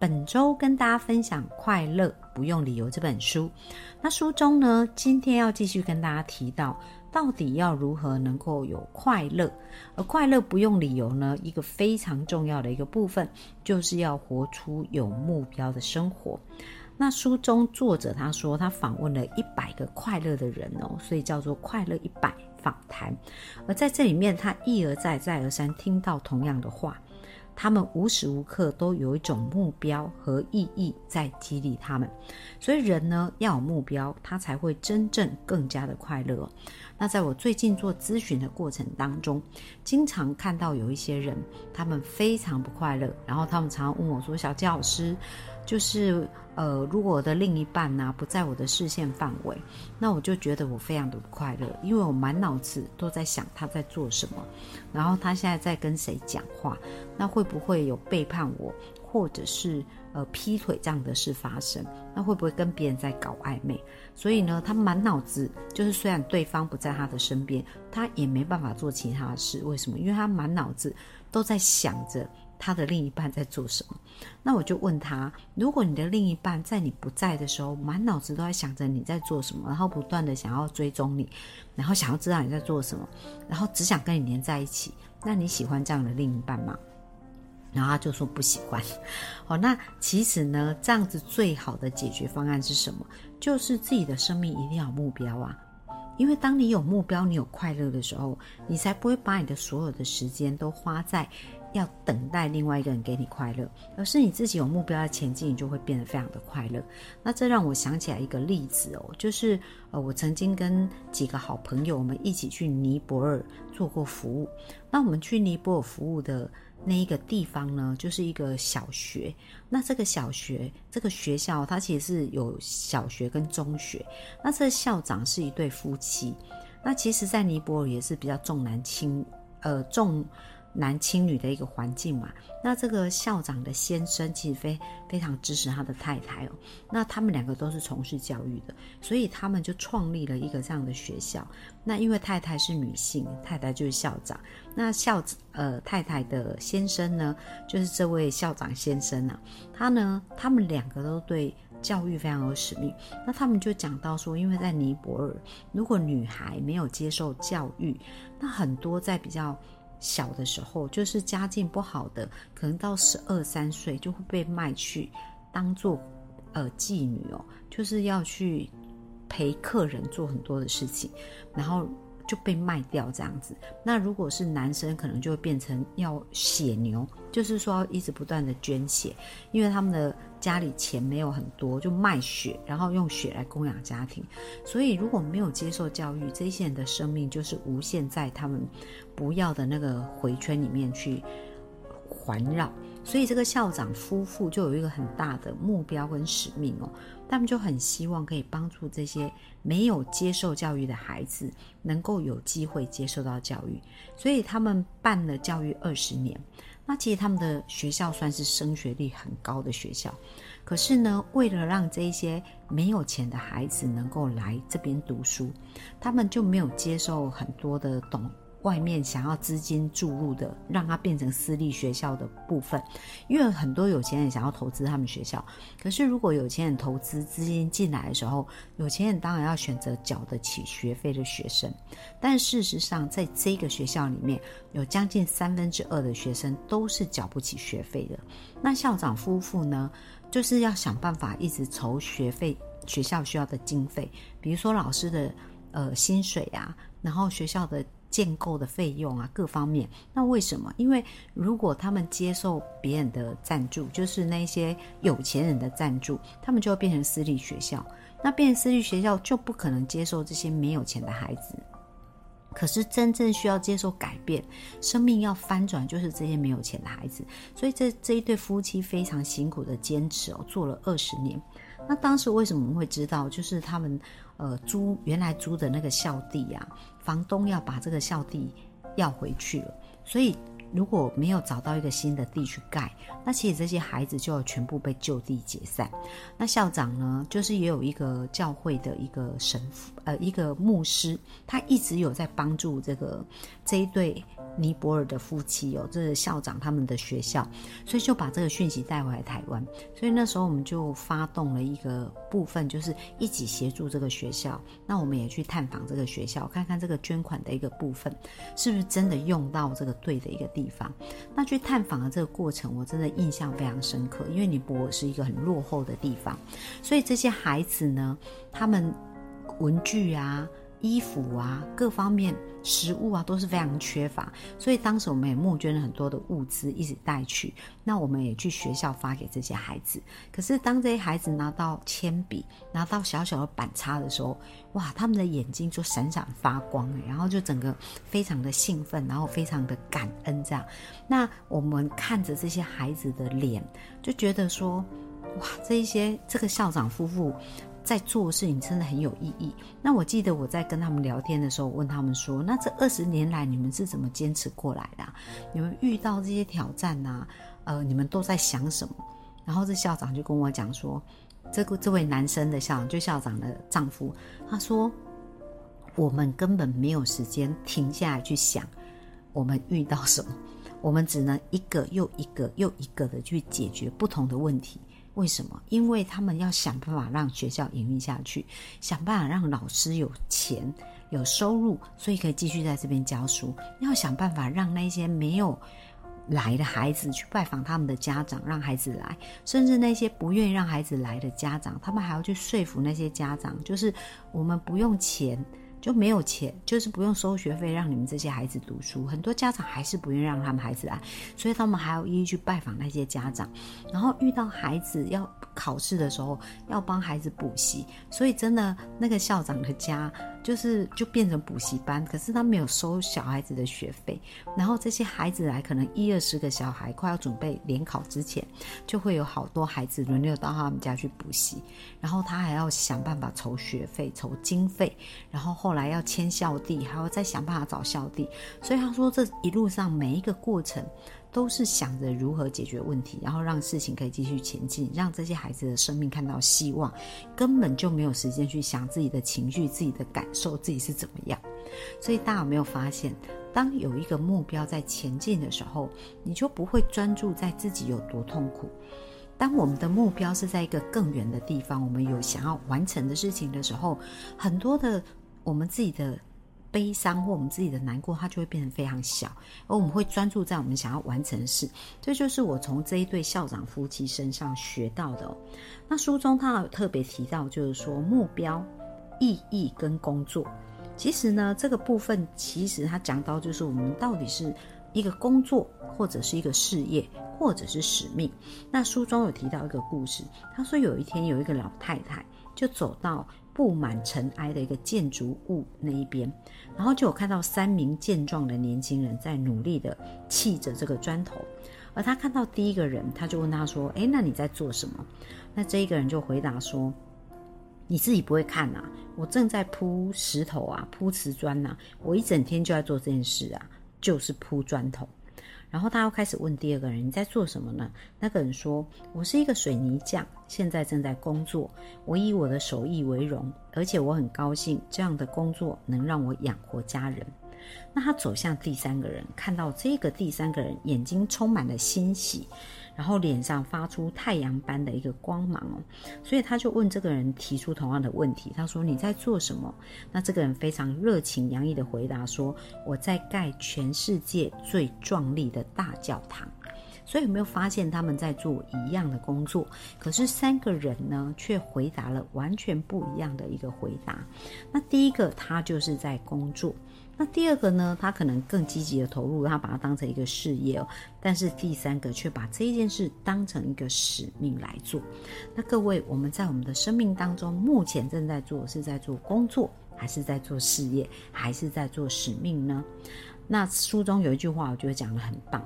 本周跟大家分享《快乐不用理由》这本书。那书中呢，今天要继续跟大家提到，到底要如何能够有快乐？而快乐不用理由呢，一个非常重要的一个部分，就是要活出有目标的生活。那书中作者他说，他访问了一百个快乐的人哦，所以叫做“快乐一百访谈”。而在这里面，他一而再、再而三听到同样的话。他们无时无刻都有一种目标和意义在激励他们，所以人呢要有目标，他才会真正更加的快乐。那在我最近做咨询的过程当中，经常看到有一些人，他们非常不快乐，然后他们常常问我说：“小杰老师。”就是呃，如果我的另一半呢不在我的视线范围，那我就觉得我非常的不快乐，因为我满脑子都在想他在做什么，然后他现在在跟谁讲话，那会不会有背叛我，或者是呃劈腿这样的事发生？那会不会跟别人在搞暧昧？所以呢，他满脑子就是虽然对方不在他的身边，他也没办法做其他的事。为什么？因为他满脑子都在想着。他的另一半在做什么？那我就问他：如果你的另一半在你不在的时候，满脑子都在想着你在做什么，然后不断的想要追踪你，然后想要知道你在做什么，然后只想跟你黏在一起，那你喜欢这样的另一半吗？然后他就说不喜欢。哦，那其实呢，这样子最好的解决方案是什么？就是自己的生命一定要有目标啊！因为当你有目标，你有快乐的时候，你才不会把你的所有的时间都花在。要等待另外一个人给你快乐，而是你自己有目标的前进，你就会变得非常的快乐。那这让我想起来一个例子哦，就是呃，我曾经跟几个好朋友，我们一起去尼泊尔做过服务。那我们去尼泊尔服务的那一个地方呢，就是一个小学。那这个小学，这个学校它其实是有小学跟中学。那这校长是一对夫妻。那其实，在尼泊尔也是比较重男轻，呃重。男轻女的一个环境嘛，那这个校长的先生其实非非常支持他的太太哦，那他们两个都是从事教育的，所以他们就创立了一个这样的学校。那因为太太是女性，太太就是校长，那校呃太太的先生呢，就是这位校长先生啊，他呢，他们两个都对教育非常有使命。那他们就讲到说，因为在尼泊尔，如果女孩没有接受教育，那很多在比较。小的时候，就是家境不好的，可能到十二三岁就会被卖去当做呃妓女哦，就是要去陪客人做很多的事情，然后就被卖掉这样子。那如果是男生，可能就会变成要血牛，就是说一直不断的捐血，因为他们的。家里钱没有很多，就卖血，然后用血来供养家庭。所以如果没有接受教育，这些人的生命就是无限在他们不要的那个回圈里面去环绕。所以这个校长夫妇就有一个很大的目标跟使命哦，他们就很希望可以帮助这些没有接受教育的孩子能够有机会接受到教育。所以他们办了教育二十年。那其实他们的学校算是升学率很高的学校，可是呢，为了让这一些没有钱的孩子能够来这边读书，他们就没有接受很多的懂。外面想要资金注入的，让它变成私立学校的部分，因为很多有钱人想要投资他们学校。可是如果有钱人投资资金进来的时候，有钱人当然要选择缴得起学费的学生。但事实上，在这个学校里面有将近三分之二的学生都是缴不起学费的。那校长夫妇呢，就是要想办法一直筹学费，学校需要的经费，比如说老师的呃薪水啊，然后学校的。建构的费用啊，各方面，那为什么？因为如果他们接受别人的赞助，就是那些有钱人的赞助，他们就会变成私立学校。那变成私立学校，就不可能接受这些没有钱的孩子。可是真正需要接受改变，生命要翻转，就是这些没有钱的孩子。所以这这一对夫妻非常辛苦的坚持哦，做了二十年。那当时为什么会知道？就是他们。呃租原来租的那个校地啊，房东要把这个校地要回去了，所以。如果没有找到一个新的地去盖，那其实这些孩子就要全部被就地解散。那校长呢，就是也有一个教会的一个神父，呃，一个牧师，他一直有在帮助这个这一对。尼泊尔的夫妻哦，这是校长他们的学校，所以就把这个讯息带回来台湾。所以那时候我们就发动了一个部分，就是一起协助这个学校。那我们也去探访这个学校，看看这个捐款的一个部分是不是真的用到这个对的一个地方。那去探访的这个过程，我真的印象非常深刻，因为尼泊尔是一个很落后的地方，所以这些孩子呢，他们文具啊。衣服啊，各方面食物啊都是非常缺乏，所以当时我们也募捐了很多的物资，一直带去。那我们也去学校发给这些孩子。可是当这些孩子拿到铅笔、拿到小小的板擦的时候，哇，他们的眼睛就闪闪发光，然后就整个非常的兴奋，然后非常的感恩这样。那我们看着这些孩子的脸，就觉得说，哇，这一些这个校长夫妇。在做的事情真的很有意义。那我记得我在跟他们聊天的时候，问他们说：“那这二十年来你们是怎么坚持过来的？你们遇到这些挑战呢？呃，你们都在想什么？”然后这校长就跟我讲说：“这个这位男生的校长，就校长的丈夫，他说我们根本没有时间停下来去想我们遇到什么，我们只能一个又一个又一个的去解决不同的问题。”为什么？因为他们要想办法让学校营运下去，想办法让老师有钱、有收入，所以可以继续在这边教书。要想办法让那些没有来的孩子去拜访他们的家长，让孩子来；甚至那些不愿意让孩子来的家长，他们还要去说服那些家长，就是我们不用钱。就没有钱，就是不用收学费让你们这些孩子读书。很多家长还是不愿意让他们孩子来，所以他们还要一一去拜访那些家长，然后遇到孩子要考试的时候，要帮孩子补习。所以真的，那个校长的家就是就变成补习班，可是他没有收小孩子的学费。然后这些孩子来，可能一二十个小孩快要准备联考之前，就会有好多孩子轮流到他们家去补习，然后他还要想办法筹学费、筹经费，然后后。来要签校地，还要再想办法找校地，所以他说这一路上每一个过程都是想着如何解决问题，然后让事情可以继续前进，让这些孩子的生命看到希望，根本就没有时间去想自己的情绪、自己的感受、自己是怎么样。所以大家有没有发现，当有一个目标在前进的时候，你就不会专注在自己有多痛苦。当我们的目标是在一个更远的地方，我们有想要完成的事情的时候，很多的。我们自己的悲伤或我们自己的难过，它就会变得非常小，而我们会专注在我们想要完成的事。这就是我从这一对校长夫妻身上学到的。那书中他有特别提到，就是说目标、意义跟工作。其实呢，这个部分其实他讲到，就是我们到底是一个工作，或者是一个事业，或者是使命。那书中有提到一个故事，他说有一天有一个老太太就走到。布满尘埃的一个建筑物那一边，然后就有看到三名健壮的年轻人在努力的砌着这个砖头，而他看到第一个人，他就问他说：“诶，那你在做什么？”那这一个人就回答说：“你自己不会看呐，我正在铺石头啊，铺瓷砖呐，我一整天就在做这件事啊，就是铺砖头。”然后他又开始问第二个人：“你在做什么呢？”那个人说：“我是一个水泥匠，现在正在工作。我以我的手艺为荣，而且我很高兴这样的工作能让我养活家人。”那他走向第三个人，看到这个第三个人眼睛充满了欣喜。然后脸上发出太阳般的一个光芒哦，所以他就问这个人提出同样的问题，他说：“你在做什么？”那这个人非常热情洋溢的回答说：“我在盖全世界最壮丽的大教堂。”所以有没有发现他们在做一样的工作？可是三个人呢，却回答了完全不一样的一个回答。那第一个他就是在工作。那第二个呢？他可能更积极的投入，他把它当成一个事业哦。但是第三个却把这一件事当成一个使命来做。那各位，我们在我们的生命当中，目前正在做是在做工作，还是在做事业，还是在做使命呢？那书中有一句话，我觉得讲得很棒：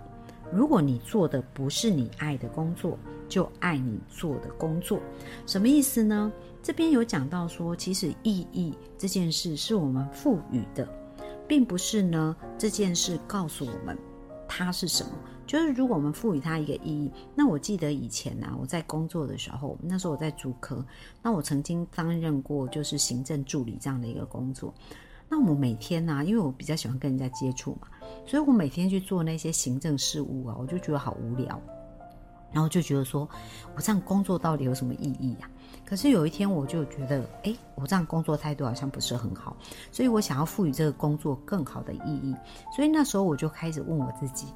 如果你做的不是你爱的工作，就爱你做的工作。什么意思呢？这边有讲到说，其实意义这件事是我们赋予的，并不是呢这件事告诉我们它是什么。就是如果我们赋予它一个意义，那我记得以前呢，我在工作的时候，那时候我在主科，那我曾经担任过就是行政助理这样的一个工作。那我每天呢，因为我比较喜欢跟人家接触嘛，所以我每天去做那些行政事务啊，我就觉得好无聊，然后就觉得说，我这样工作到底有什么意义呀？可是有一天我就觉得，哎，我这样工作态度好像不是很好，所以我想要赋予这个工作更好的意义，所以那时候我就开始问我自己。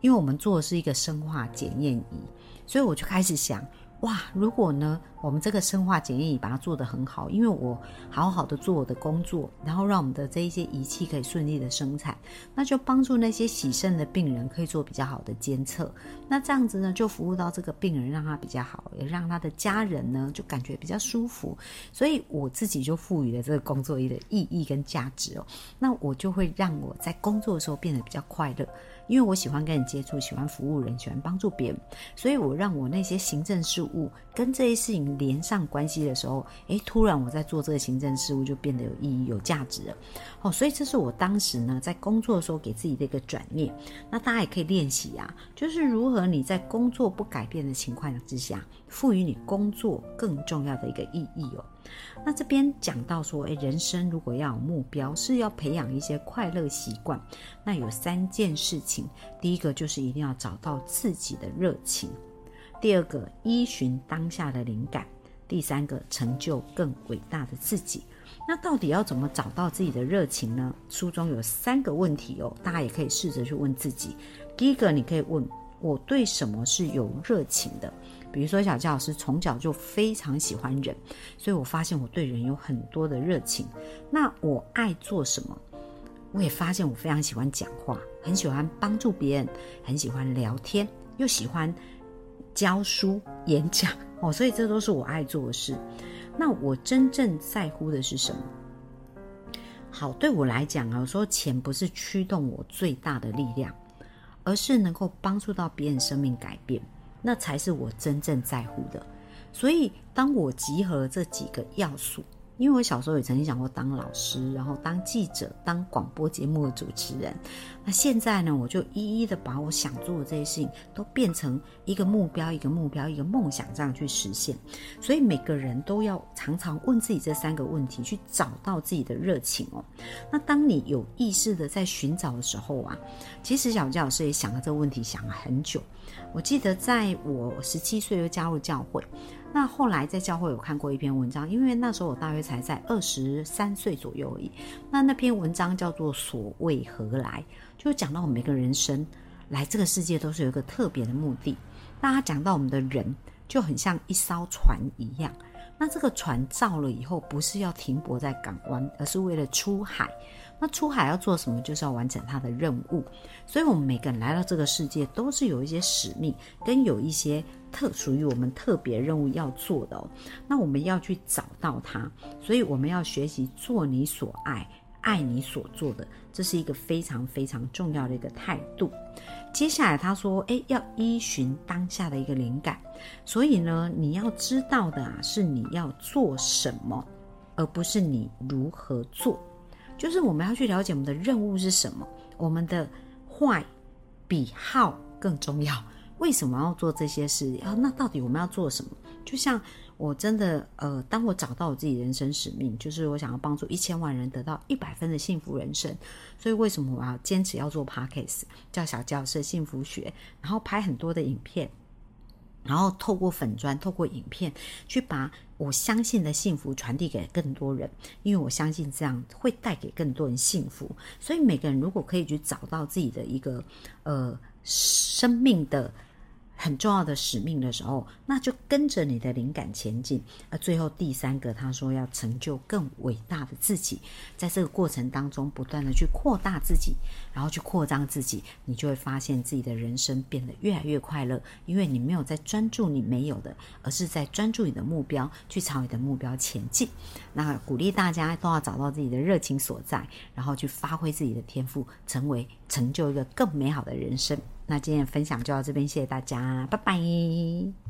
因为我们做的是一个生化检验仪，所以我就开始想，哇，如果呢，我们这个生化检验仪把它做得很好，因为我好好的做我的工作，然后让我们的这一些仪器可以顺利的生产，那就帮助那些洗肾的病人可以做比较好的监测，那这样子呢，就服务到这个病人，让他比较好，也让他的家人呢就感觉比较舒服，所以我自己就赋予了这个工作的意义跟价值哦，那我就会让我在工作的时候变得比较快乐。因为我喜欢跟人接触，喜欢服务人，喜欢帮助别人，所以我让我那些行政事务跟这些事情连上关系的时候，诶，突然我在做这个行政事务就变得有意义、有价值了。哦，所以这是我当时呢在工作的时候给自己的一个转念。那大家也可以练习啊，就是如何你在工作不改变的情况之下，赋予你工作更重要的一个意义哦。那这边讲到说，诶，人生如果要有目标，是要培养一些快乐习惯。那有三件事情，第一个就是一定要找到自己的热情；第二个，依循当下的灵感；第三个，成就更伟大的自己。那到底要怎么找到自己的热情呢？书中有三个问题哦，大家也可以试着去问自己。第一个，你可以问我对什么是有热情的。比如说，小教老师从小就非常喜欢人，所以我发现我对人有很多的热情。那我爱做什么？我也发现我非常喜欢讲话，很喜欢帮助别人，很喜欢聊天，又喜欢教书演讲哦。所以这都是我爱做的事。那我真正在乎的是什么？好，对我来讲啊，我说钱不是驱动我最大的力量，而是能够帮助到别人生命改变。那才是我真正在乎的，所以当我集合这几个要素。因为我小时候也曾经想过当老师，然后当记者，当广播节目的主持人。那现在呢，我就一一的把我想做的这些事情都变成一个目标、一个目标、一个梦想，这样去实现。所以每个人都要常常问自己这三个问题，去找到自己的热情哦。那当你有意识的在寻找的时候啊，其实小教老师也想了这个问题，想了很久。我记得在我十七岁就加入教会。那后来在教会有看过一篇文章，因为那时候我大约才在二十三岁左右而已。那那篇文章叫做“所谓何来”，就讲到我们每个人生来这个世界都是有一个特别的目的。那他讲到我们的人就很像一艘船一样，那这个船造了以后，不是要停泊在港湾，而是为了出海。那出海要做什么？就是要完成他的任务。所以，我们每个人来到这个世界，都是有一些使命，跟有一些特属于我们特别任务要做的哦。那我们要去找到它，所以我们要学习做你所爱，爱你所做的，这是一个非常非常重要的一个态度。接下来他说：“诶，要依循当下的一个灵感。所以呢，你要知道的啊，是你要做什么，而不是你如何做。”就是我们要去了解我们的任务是什么，我们的坏比好更重要。为什么要做这些事？啊，那到底我们要做什么？就像我真的，呃，当我找到我自己人生使命，就是我想要帮助一千万人得到一百分的幸福人生。所以为什么我要坚持要做 podcast，叫小教师幸福学，然后拍很多的影片。然后透过粉砖，透过影片，去把我相信的幸福传递给更多人，因为我相信这样会带给更多人幸福。所以每个人如果可以去找到自己的一个呃生命的。很重要的使命的时候，那就跟着你的灵感前进。而最后第三个，他说要成就更伟大的自己，在这个过程当中不断的去扩大自己，然后去扩张自己，你就会发现自己的人生变得越来越快乐，因为你没有在专注你没有的，而是在专注你的目标，去朝你的目标前进。那鼓励大家都要找到自己的热情所在，然后去发挥自己的天赋，成为成就一个更美好的人生。那今天分享就到这边，谢谢大家，拜拜。